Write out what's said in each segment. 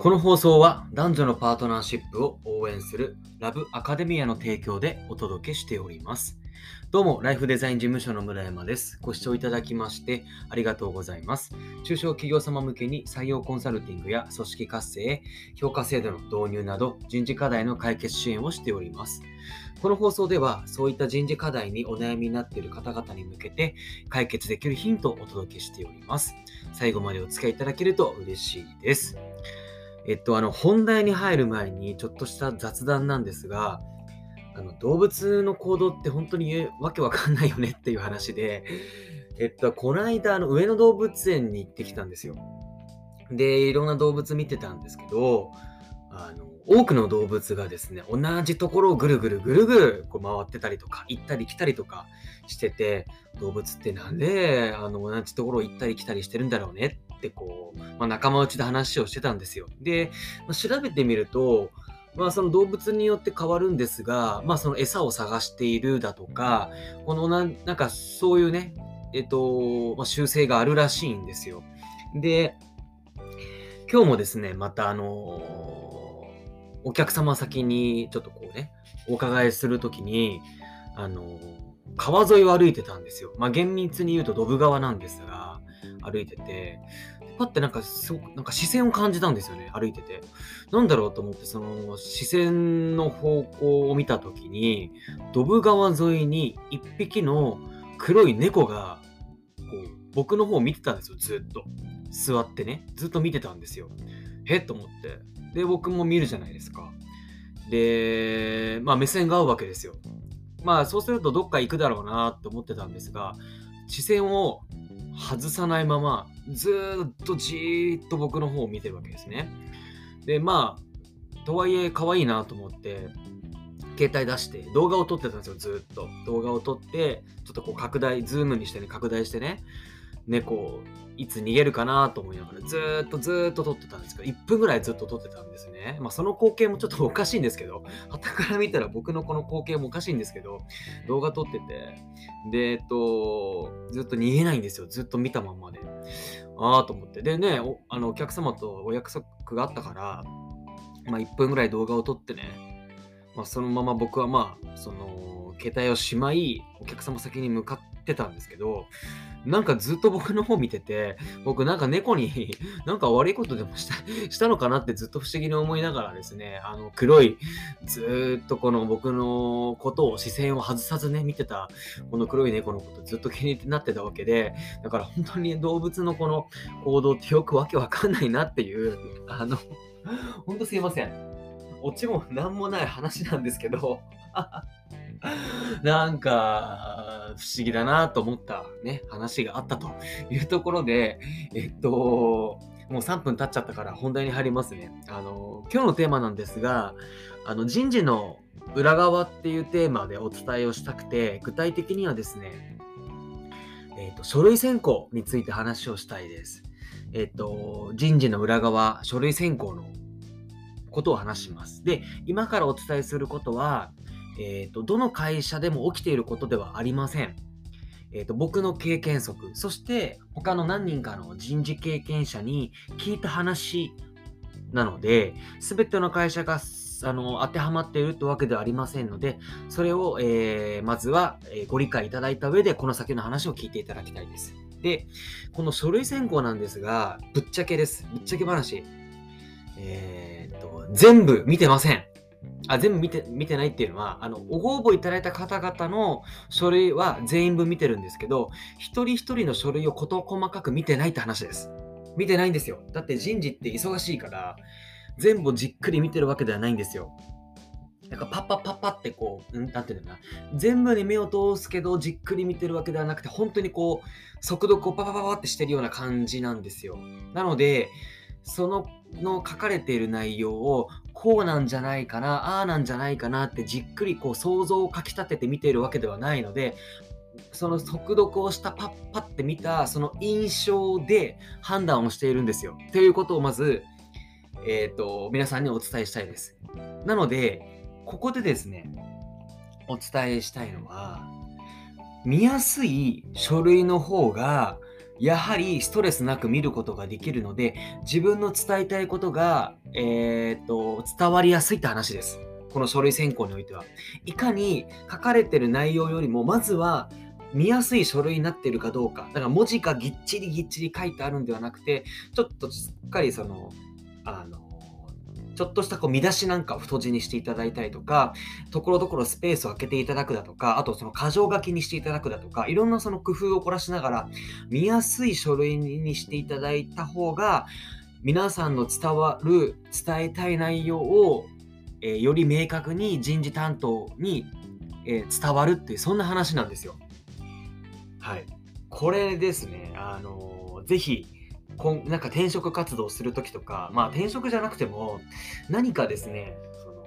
この放送は男女のパートナーシップを応援するラブアカデミアの提供でお届けしております。どうも、ライフデザイン事務所の村山です。ご視聴いただきましてありがとうございます。中小企業様向けに採用コンサルティングや組織活性、評価制度の導入など人事課題の解決支援をしております。この放送ではそういった人事課題にお悩みになっている方々に向けて解決できるヒントをお届けしております。最後までお付き合いいただけると嬉しいです。えっと、あの、本題に入る前にちょっとした雑談なんですが、あの動物の行動って本当にわけわかんないよねっていう話で、えっと、この間、あの上野動物園に行ってきたんですよ。で、いろんな動物見てたんですけど、あの多くの動物がですね、同じところをぐるぐるぐるぐるこう回ってたりとか、行ったり来たりとかしてて、動物ってなんであの同じところを行ったり来たりしてるんだろうねってこう、まあ、仲間内で話をしてたんですよ。で、まあ、調べてみると、まあ、その動物によって変わるんですが、まあ、その餌を探しているだとか、このななんかそういうね、えっと、まあ、習性があるらしいんですよ。で、今日もですね、またあのお客様先にちょっとこうね、お伺いするときに、あの川沿いを歩いてたんですよ。まあ、厳密に言うとドブ川なんですが、歩いてて、パッてなんかすごくなんか視線を感じたんですよね、歩いてて。なんだろうと思って、その視線の方向を見たときに、ドブ川沿いに一匹の黒い猫が、こう、僕の方を見てたんですよ、ずっと。座ってね、ずっと見てたんですよ。へっと思って。で、僕も見るじゃないですか。で、まあ目線が合うわけですよ。まあそうするとどっか行くだろうなって思ってたんですが、視線を外さないまま、ずっとじーっと僕の方を見てるわけですね。で、まあ、とはいえ可愛いなと思って、携帯出して動画を撮ってたんですよ、ずっと。動画を撮って、ちょっとこう拡大、ズームにしてね、拡大してね、猫、いつ逃げるかなと思いながら、ずっとずっと撮ってたんですけど、1分ぐらいずっと撮ってたんですね。まあ、その光景もちょっとおかしいんですけど、旗から見たら僕のこの光景もおかしいんですけど、動画撮ってて、で、えっと、ずっと逃げないんですよ。ずっと見たまんまで。ああと思って。でね、おあのお客様とお約束があったから、まあ、1分ぐらい動画を撮ってね、まあ、そのまま僕はまあ、その、携帯をしまい、お客様先に向かってたんですけど、なんかずっと僕の方見てて、僕なんか猫に なんか悪いことでもした したのかなってずっと不思議に思いながらですね、あの黒い、ずっとこの僕のことを視線を外さずね、見てた、この黒い猫のことずっと気になってたわけで、だから本当に動物のこの行動ってよくわけわかんないなっていう、あの、本当すいません。オチも何もない話なんですけど、なんか、不思議だなと思ったね、話があったというところで、えっと、もう3分経っちゃったから本題に入りますね。あの、今日のテーマなんですが、あの、人事の裏側っていうテーマでお伝えをしたくて、具体的にはですね、えっと、書類選考について話をしたいです。えっと、人事の裏側、書類選考のことを話します。で、今からお伝えすることは、えーと、どの会社でも起きていることではありません。えーと、僕の経験則、そして他の何人かの人事経験者に聞いた話なので、すべての会社があの当てはまっているってわけではありませんので、それを、えー、まずは、え、ご理解いただいた上で、この先の話を聞いていただきたいです。で、この書類選考なんですが、ぶっちゃけです。ぶっちゃけ話。えー、と、全部見てません。あ全部見て見てないっていうのはあのご応募いただいた方々の書類は全員分見てるんですけど一人一人の書類を事細かく見てないって話です見てないんですよだって人事って忙しいから全部じっくり見てるわけではないんですよなんかパッパッパッパってこう、ん？なんていうのかな。全部に目を通すけど、じっくり見てるわけではなくて、本当にこう、速読をパパパパってしてるような感じなんですよ。なので、そのの書かれている内容をこうなんじゃないかな、ああなんじゃないかなってじっくりこう想像をかきたてて見ているわけではないので、その速読をしたパッパって見たその印象で判断をしているんですよ。ということをまず、えっ、ー、と、皆さんにお伝えしたいです。なので、ここでですね、お伝えしたいのは、見やすい書類の方がやはりストレスなく見ることができるので、自分の伝えたいことが、えー、っと伝わりやすいって話です。この書類選考においては。いかに書かれてる内容よりも、まずは見やすい書類になってるかどうか。だから文字がぎっちりぎっちり書いてあるんではなくて、ちょっとしっかりその、あの、ちょっとしたこう見出しなんかを太字にしていただいたりとか、ところどころスペースを空けていただくだとか、あとその箇条書きにしていただくだとか、いろんなその工夫を凝らしながら、見やすい書類にしていただいた方が、皆さんの伝わる、伝えたい内容を、えー、より明確に人事担当に、えー、伝わるっていう、そんな話なんですよ。はい。これですね、あのー、ぜひ、こんなんか転職活動するときとか、まあ転職じゃなくても、何かですね、その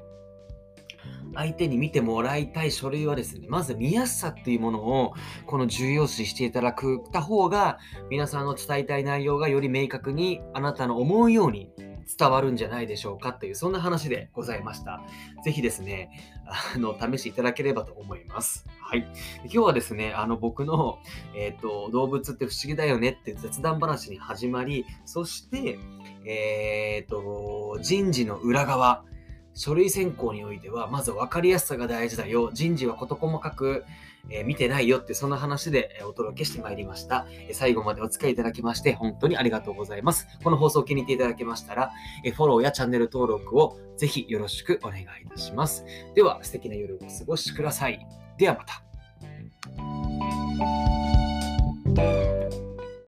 相手に見てもらいたい書類はですね、まず見やすさっていうものを、この重要視していただくた方が、皆さんの伝えたい内容がより明確にあなたの思うように伝わるんじゃないでしょうかという、そんな話でございました。ぜひですね、あの、試していただければと思います。はい。今日はですね、あの、僕の、えっ、ー、と、動物って不思議だよねって雑談話に始まり、そして、えっ、ー、と、人事の裏側、書類選考においては、まず分かりやすさが大事だよ。人事は事細かく、えー、見てないよって、そんな話でお届けしてまいりました。最後までお付き合いいただきまして、本当にありがとうございます。この放送を気に入っていただけましたら、えフォローやチャンネル登録をぜひよろしくお願いいたします。では、素敵な夜をお過ごしください。ではまた。